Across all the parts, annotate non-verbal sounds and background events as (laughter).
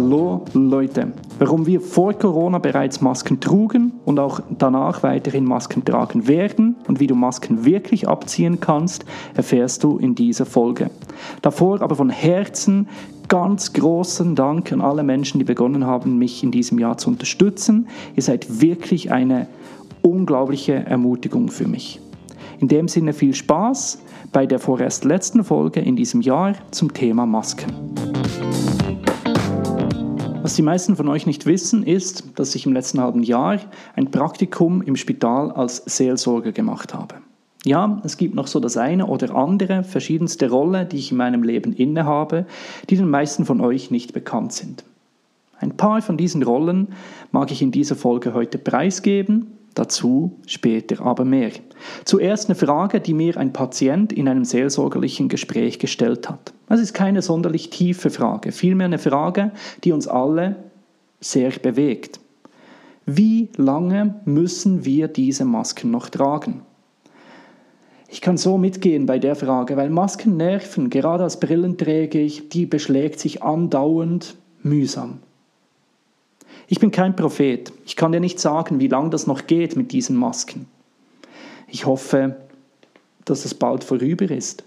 Hallo Leute, warum wir vor Corona bereits Masken trugen und auch danach weiterhin Masken tragen werden und wie du Masken wirklich abziehen kannst, erfährst du in dieser Folge. Davor aber von Herzen ganz großen Dank an alle Menschen, die begonnen haben, mich in diesem Jahr zu unterstützen. Ihr seid wirklich eine unglaubliche Ermutigung für mich. In dem Sinne viel Spaß bei der vorerst letzten Folge in diesem Jahr zum Thema Masken. Was die meisten von euch nicht wissen, ist, dass ich im letzten halben Jahr ein Praktikum im Spital als Seelsorger gemacht habe. Ja, es gibt noch so das eine oder andere, verschiedenste Rolle, die ich in meinem Leben innehabe, die den meisten von euch nicht bekannt sind. Ein paar von diesen Rollen mag ich in dieser Folge heute preisgeben Dazu später aber mehr. Zuerst eine Frage, die mir ein Patient in einem seelsorgerlichen Gespräch gestellt hat. Das ist keine sonderlich tiefe Frage, vielmehr eine Frage, die uns alle sehr bewegt. Wie lange müssen wir diese Masken noch tragen? Ich kann so mitgehen bei der Frage, weil Masken nerven, gerade als Brillenträger, die beschlägt sich andauernd mühsam. Ich bin kein Prophet. Ich kann dir nicht sagen, wie lange das noch geht mit diesen Masken. Ich hoffe, dass es bald vorüber ist.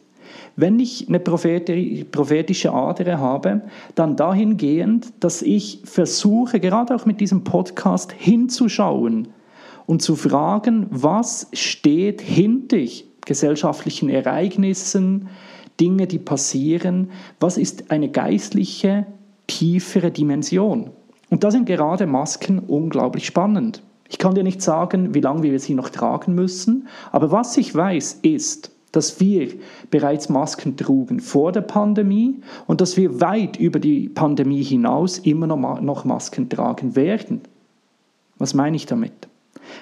Wenn ich eine prophetische Ader habe, dann dahingehend, dass ich versuche, gerade auch mit diesem Podcast hinzuschauen und zu fragen, was steht hinter gesellschaftlichen Ereignissen, Dinge, die passieren, was ist eine geistliche, tiefere Dimension. Und da sind gerade Masken unglaublich spannend. Ich kann dir nicht sagen, wie lange wir sie noch tragen müssen, aber was ich weiß ist, dass wir bereits Masken trugen vor der Pandemie und dass wir weit über die Pandemie hinaus immer noch Masken tragen werden. Was meine ich damit?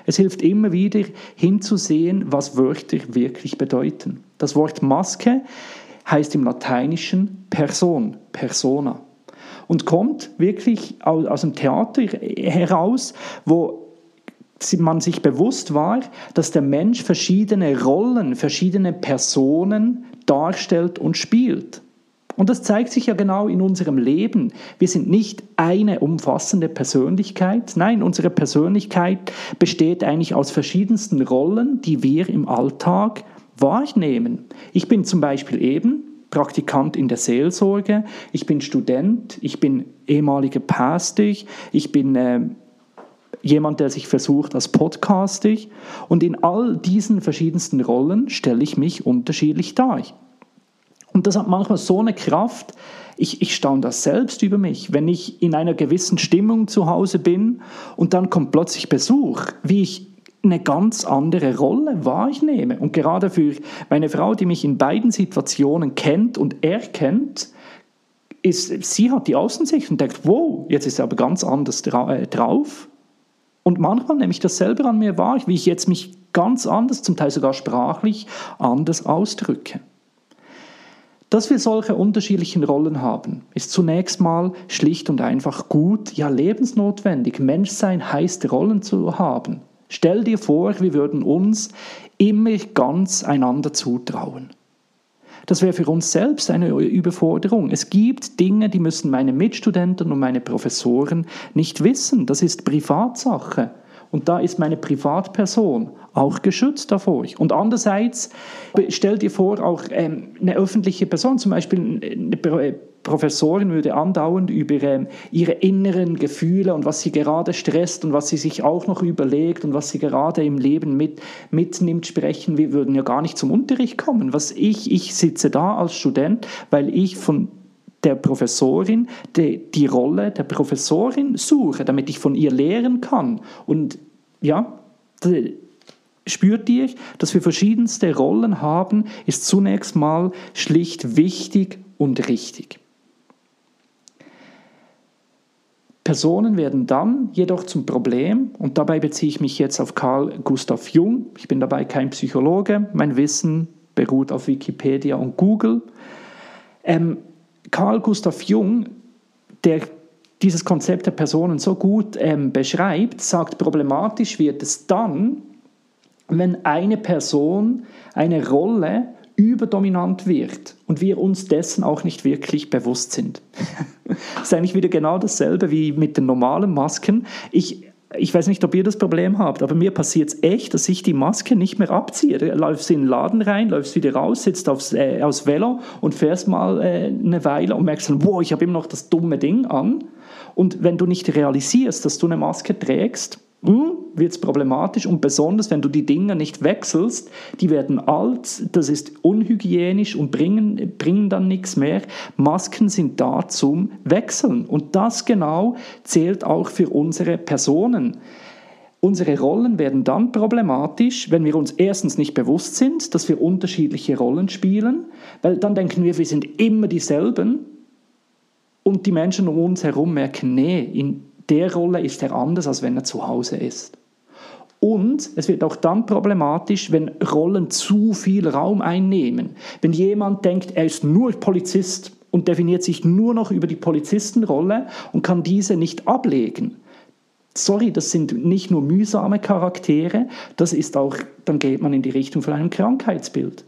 Es hilft immer wieder hinzusehen, was Wörter wirklich bedeuten. Das Wort Maske heißt im Lateinischen Person, persona und kommt wirklich aus dem Theater heraus, wo man sich bewusst war, dass der Mensch verschiedene Rollen, verschiedene Personen darstellt und spielt. Und das zeigt sich ja genau in unserem Leben. Wir sind nicht eine umfassende Persönlichkeit. Nein, unsere Persönlichkeit besteht eigentlich aus verschiedensten Rollen, die wir im Alltag wahrnehmen. Ich bin zum Beispiel eben Praktikant in der Seelsorge, ich bin Student, ich bin ehemaliger Pastor, ich bin äh, jemand, der sich versucht als Podcaster und in all diesen verschiedensten Rollen stelle ich mich unterschiedlich dar. Und das hat manchmal so eine Kraft, ich, ich staune das selbst über mich, wenn ich in einer gewissen Stimmung zu Hause bin und dann kommt plötzlich Besuch, wie ich eine ganz andere Rolle wahrnehme. Und gerade für meine Frau, die mich in beiden Situationen kennt und erkennt, ist, sie hat die Außensicht und denkt, wow, jetzt ist er aber ganz anders äh, drauf. Und manchmal nehme ich das selber an mir wahr, wie ich jetzt mich ganz anders, zum Teil sogar sprachlich, anders ausdrücke. Dass wir solche unterschiedlichen Rollen haben, ist zunächst mal schlicht und einfach gut, ja lebensnotwendig. Menschsein heißt Rollen zu haben. Stell dir vor, wir würden uns immer ganz einander zutrauen. Das wäre für uns selbst eine Überforderung. Es gibt Dinge, die müssen meine Mitstudenten und meine Professoren nicht wissen. Das ist Privatsache. Und da ist meine Privatperson auch geschützt davor. Und andererseits, stell dir vor, auch ähm, eine öffentliche Person, zum Beispiel eine Professorin würde andauernd über ähm, ihre inneren Gefühle und was sie gerade stresst und was sie sich auch noch überlegt und was sie gerade im Leben mit, mitnimmt sprechen. Wir würden ja gar nicht zum Unterricht kommen. Was ich, ich sitze da als Student, weil ich von der Professorin die, die Rolle der Professorin suche, damit ich von ihr lehren kann. Und ja, spürt ihr, dass wir verschiedenste Rollen haben, ist zunächst mal schlicht wichtig und richtig. Personen werden dann jedoch zum Problem, und dabei beziehe ich mich jetzt auf Carl Gustav Jung. Ich bin dabei kein Psychologe, mein Wissen beruht auf Wikipedia und Google. Ähm, Carl Gustav Jung, der dieses Konzept der Personen so gut ähm, beschreibt, sagt, problematisch wird es dann, wenn eine Person eine Rolle überdominant wird und wir uns dessen auch nicht wirklich bewusst sind. (laughs) ist eigentlich wieder genau dasselbe wie mit den normalen Masken. Ich, ich weiß nicht, ob ihr das Problem habt, aber mir passiert es echt, dass ich die Maske nicht mehr abziehe. Du läufst in den Laden rein, läufst wieder raus, sitzt aufs, äh, aufs Velo und fährst mal äh, eine Weile und merkst dann, wow, ich habe immer noch das dumme Ding an. Und wenn du nicht realisierst, dass du eine Maske trägst, hm, wird es problematisch und besonders, wenn du die Dinger nicht wechselst, die werden alt, das ist unhygienisch und bringen, bringen dann nichts mehr. Masken sind da zum Wechseln und das genau zählt auch für unsere Personen. Unsere Rollen werden dann problematisch, wenn wir uns erstens nicht bewusst sind, dass wir unterschiedliche Rollen spielen, weil dann denken wir, wir sind immer dieselben und die Menschen um uns herum merken, nee, in der Rolle ist er anders, als wenn er zu Hause ist. Und es wird auch dann problematisch, wenn Rollen zu viel Raum einnehmen. Wenn jemand denkt, er ist nur Polizist und definiert sich nur noch über die Polizistenrolle und kann diese nicht ablegen. Sorry, das sind nicht nur mühsame Charaktere, das ist auch, dann geht man in die Richtung von einem Krankheitsbild.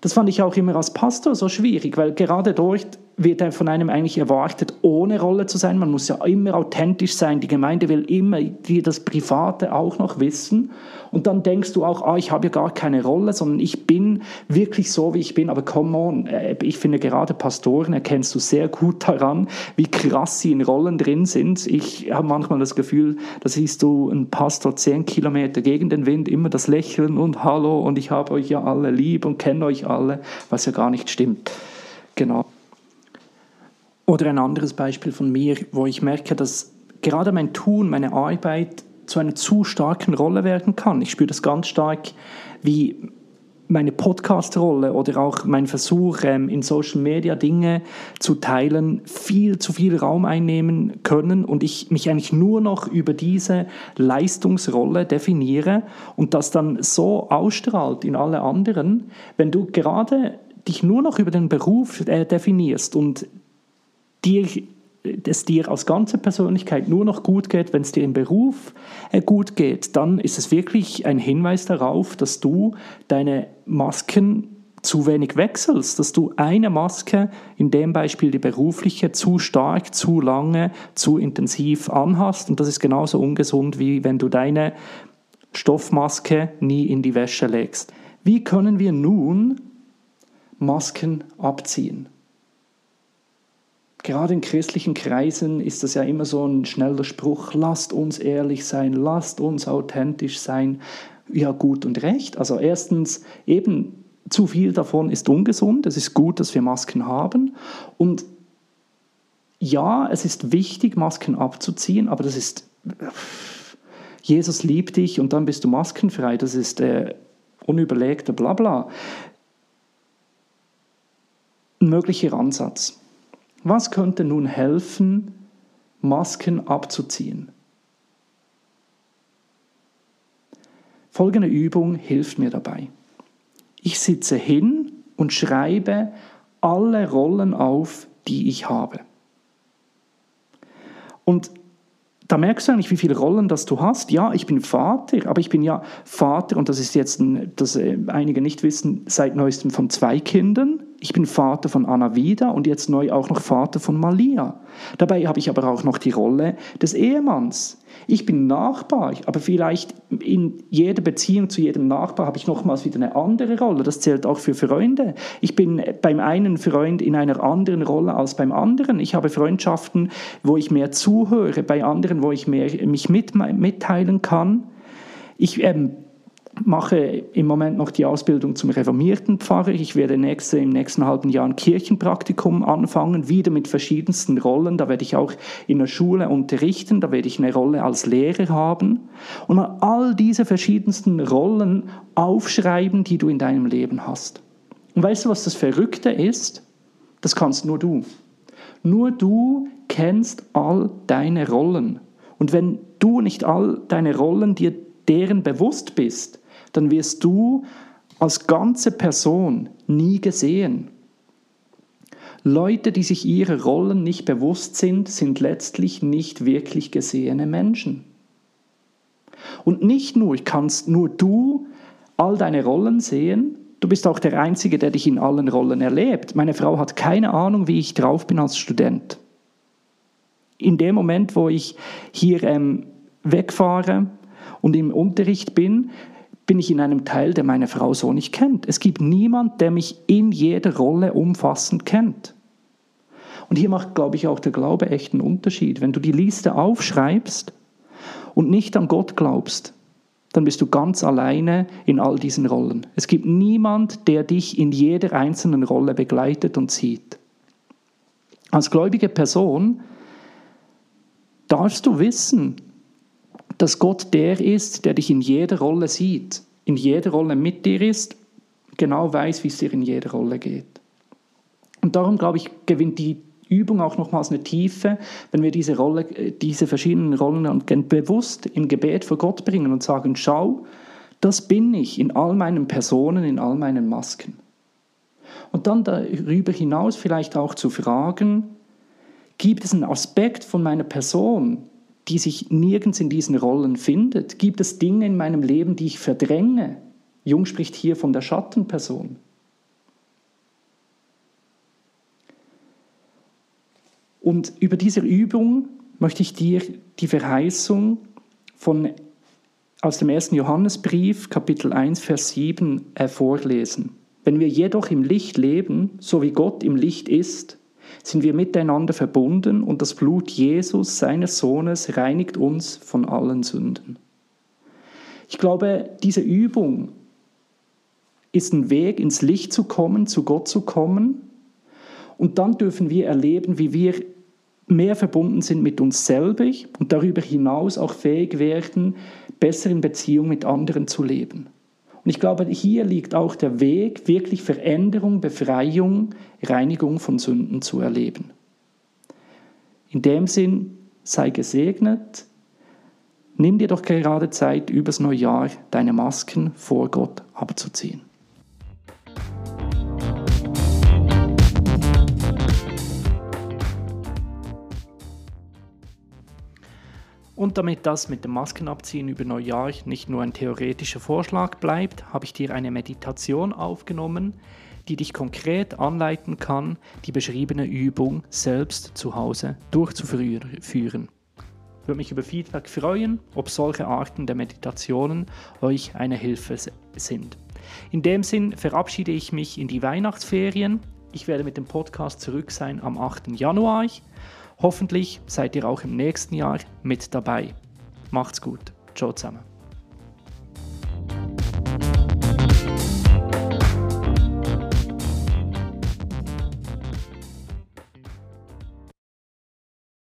Das fand ich auch immer als Pastor so schwierig, weil gerade dort wird von einem eigentlich erwartet, ohne Rolle zu sein. Man muss ja immer authentisch sein. Die Gemeinde will immer das Private auch noch wissen. Und dann denkst du auch, ah, ich habe ja gar keine Rolle, sondern ich bin wirklich so, wie ich bin. Aber come on, äh, ich finde gerade Pastoren erkennst du sehr gut daran, wie krass sie in Rollen drin sind. Ich habe manchmal das Gefühl, da siehst du einen Pastor zehn Kilometer gegen den Wind, immer das Lächeln und Hallo und ich habe euch ja alle lieb und kenne euch alle, was ja gar nicht stimmt. Genau. Oder ein anderes Beispiel von mir, wo ich merke, dass gerade mein Tun, meine Arbeit zu einer zu starken Rolle werden kann. Ich spüre das ganz stark, wie meine Podcast-Rolle oder auch mein Versuch, ähm, in Social Media Dinge zu teilen, viel zu viel Raum einnehmen können und ich mich eigentlich nur noch über diese Leistungsrolle definiere und das dann so ausstrahlt in alle anderen, wenn du gerade dich nur noch über den Beruf äh, definierst und dir, es dir als ganze Persönlichkeit nur noch gut geht, wenn es dir im Beruf äh, gut geht, dann ist es wirklich ein Hinweis darauf, dass du deine Masken zu wenig wechselst, dass du eine Maske, in dem Beispiel die berufliche, zu stark, zu lange, zu intensiv anhast. Und das ist genauso ungesund, wie wenn du deine Stoffmaske nie in die Wäsche legst. Wie können wir nun Masken abziehen? Gerade in christlichen Kreisen ist das ja immer so ein schneller Spruch, lasst uns ehrlich sein, lasst uns authentisch sein. Ja, gut und recht. Also erstens, eben zu viel davon ist ungesund. Es ist gut, dass wir Masken haben. Und ja, es ist wichtig, Masken abzuziehen, aber das ist, Jesus liebt dich und dann bist du maskenfrei. Das ist äh, unüberlegter Blabla. Ein möglicher Ansatz. Was könnte nun helfen, Masken abzuziehen? Folgende Übung hilft mir dabei. Ich sitze hin und schreibe alle Rollen auf, die ich habe. Und da merkst du eigentlich, wie viele Rollen das du hast. Ja, ich bin Vater, aber ich bin ja Vater, und das ist jetzt, ein, das äh, einige nicht wissen, seit neuestem von zwei Kindern ich bin Vater von Anna Vida und jetzt neu auch noch Vater von Malia. Dabei habe ich aber auch noch die Rolle des Ehemanns. Ich bin Nachbar, aber vielleicht in jeder Beziehung zu jedem Nachbar habe ich nochmals wieder eine andere Rolle. Das zählt auch für Freunde. Ich bin beim einen Freund in einer anderen Rolle als beim anderen. Ich habe Freundschaften, wo ich mehr zuhöre, bei anderen, wo ich mehr mich mit, mitteilen kann. Ich ähm, mache im Moment noch die Ausbildung zum reformierten Pfarrer. Ich werde nächste, im nächsten halben Jahr ein Kirchenpraktikum anfangen, wieder mit verschiedensten Rollen. Da werde ich auch in der Schule unterrichten, da werde ich eine Rolle als Lehrer haben. Und all diese verschiedensten Rollen aufschreiben, die du in deinem Leben hast. Und weißt du, was das Verrückte ist? Das kannst nur du. Nur du kennst all deine Rollen. Und wenn du nicht all deine Rollen dir deren bewusst bist, dann wirst du als ganze Person nie gesehen. Leute, die sich ihrer Rollen nicht bewusst sind, sind letztlich nicht wirklich gesehene Menschen. Und nicht nur kannst nur du all deine Rollen sehen, du bist auch der Einzige, der dich in allen Rollen erlebt. Meine Frau hat keine Ahnung, wie ich drauf bin als Student. in dem Moment, wo ich hier ähm, wegfahre und im Unterricht bin, bin ich in einem Teil, der meine Frau so nicht kennt. Es gibt niemand, der mich in jeder Rolle umfassend kennt. Und hier macht, glaube ich, auch der Glaube echt einen Unterschied. Wenn du die Liste aufschreibst und nicht an Gott glaubst, dann bist du ganz alleine in all diesen Rollen. Es gibt niemand, der dich in jeder einzelnen Rolle begleitet und sieht. Als gläubige Person darfst du wissen, dass Gott der ist, der dich in jeder Rolle sieht, in jeder Rolle mit dir ist, genau weiß, wie es dir in jeder Rolle geht. Und darum, glaube ich, gewinnt die Übung auch nochmals eine Tiefe, wenn wir diese, Rolle, diese verschiedenen Rollen bewusst im Gebet vor Gott bringen und sagen, schau, das bin ich in all meinen Personen, in all meinen Masken. Und dann darüber hinaus vielleicht auch zu fragen, gibt es einen Aspekt von meiner Person, die sich nirgends in diesen Rollen findet? Gibt es Dinge in meinem Leben, die ich verdränge? Jung spricht hier von der Schattenperson. Und über diese Übung möchte ich dir die Verheißung von, aus dem ersten Johannesbrief, Kapitel 1, Vers 7 äh, vorlesen. Wenn wir jedoch im Licht leben, so wie Gott im Licht ist, sind wir miteinander verbunden und das Blut Jesus, seines Sohnes, reinigt uns von allen Sünden. Ich glaube, diese Übung ist ein Weg, ins Licht zu kommen, zu Gott zu kommen. Und dann dürfen wir erleben, wie wir mehr verbunden sind mit uns selber und darüber hinaus auch fähig werden, besser in Beziehung mit anderen zu leben. Und ich glaube, hier liegt auch der Weg, wirklich Veränderung, Befreiung, Reinigung von Sünden zu erleben. In dem Sinn, sei gesegnet. Nimm dir doch gerade Zeit, übers Neujahr deine Masken vor Gott abzuziehen. Und damit das mit dem Maskenabziehen über Neujahr nicht nur ein theoretischer Vorschlag bleibt, habe ich dir eine Meditation aufgenommen, die dich konkret anleiten kann, die beschriebene Übung selbst zu Hause durchzuführen. Ich würde mich über Feedback freuen, ob solche Arten der Meditationen euch eine Hilfe sind. In dem Sinn verabschiede ich mich in die Weihnachtsferien. Ich werde mit dem Podcast zurück sein am 8. Januar. Hoffentlich seid ihr auch im nächsten Jahr mit dabei. Macht's gut. Ciao zusammen.